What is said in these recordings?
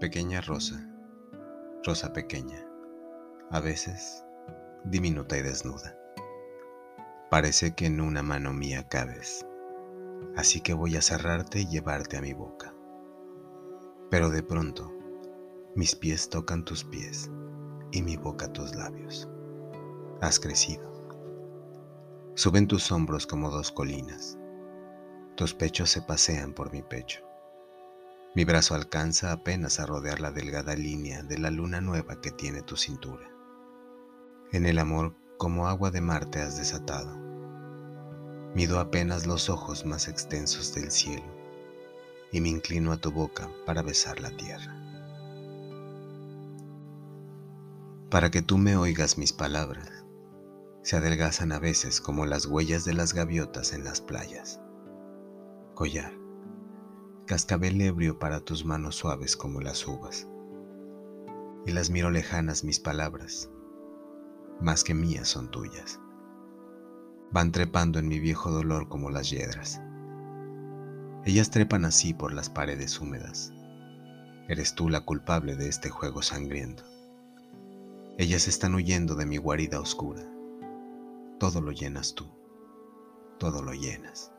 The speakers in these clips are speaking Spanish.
Pequeña rosa, rosa pequeña, a veces diminuta y desnuda. Parece que en una mano mía cabes, así que voy a cerrarte y llevarte a mi boca. Pero de pronto, mis pies tocan tus pies y mi boca tus labios. Has crecido. Suben tus hombros como dos colinas. Tus pechos se pasean por mi pecho. Mi brazo alcanza apenas a rodear la delgada línea de la luna nueva que tiene tu cintura. En el amor como agua de mar te has desatado. Mido apenas los ojos más extensos del cielo y me inclino a tu boca para besar la tierra. Para que tú me oigas mis palabras, se adelgazan a veces como las huellas de las gaviotas en las playas. Collar cascabel ebrio para tus manos suaves como las uvas. Y las miro lejanas mis palabras, más que mías son tuyas. Van trepando en mi viejo dolor como las yedras. Ellas trepan así por las paredes húmedas. Eres tú la culpable de este juego sangriento. Ellas están huyendo de mi guarida oscura. Todo lo llenas tú, todo lo llenas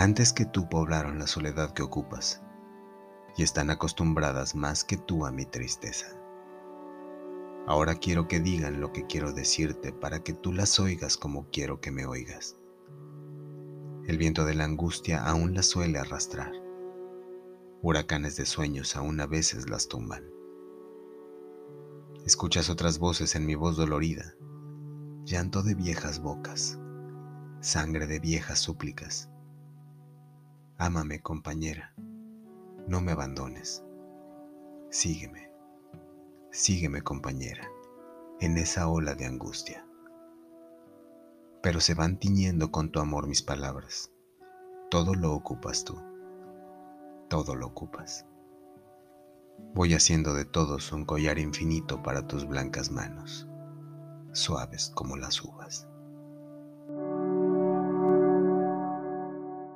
antes que tú poblaron la soledad que ocupas, y están acostumbradas más que tú a mi tristeza. Ahora quiero que digan lo que quiero decirte para que tú las oigas como quiero que me oigas. El viento de la angustia aún las suele arrastrar. Huracanes de sueños aún a veces las tumban. Escuchas otras voces en mi voz dolorida, llanto de viejas bocas, sangre de viejas súplicas Ámame, compañera, no me abandones. Sígueme, sígueme, compañera, en esa ola de angustia. Pero se van tiñendo con tu amor mis palabras. Todo lo ocupas tú, todo lo ocupas. Voy haciendo de todos un collar infinito para tus blancas manos, suaves como las uvas.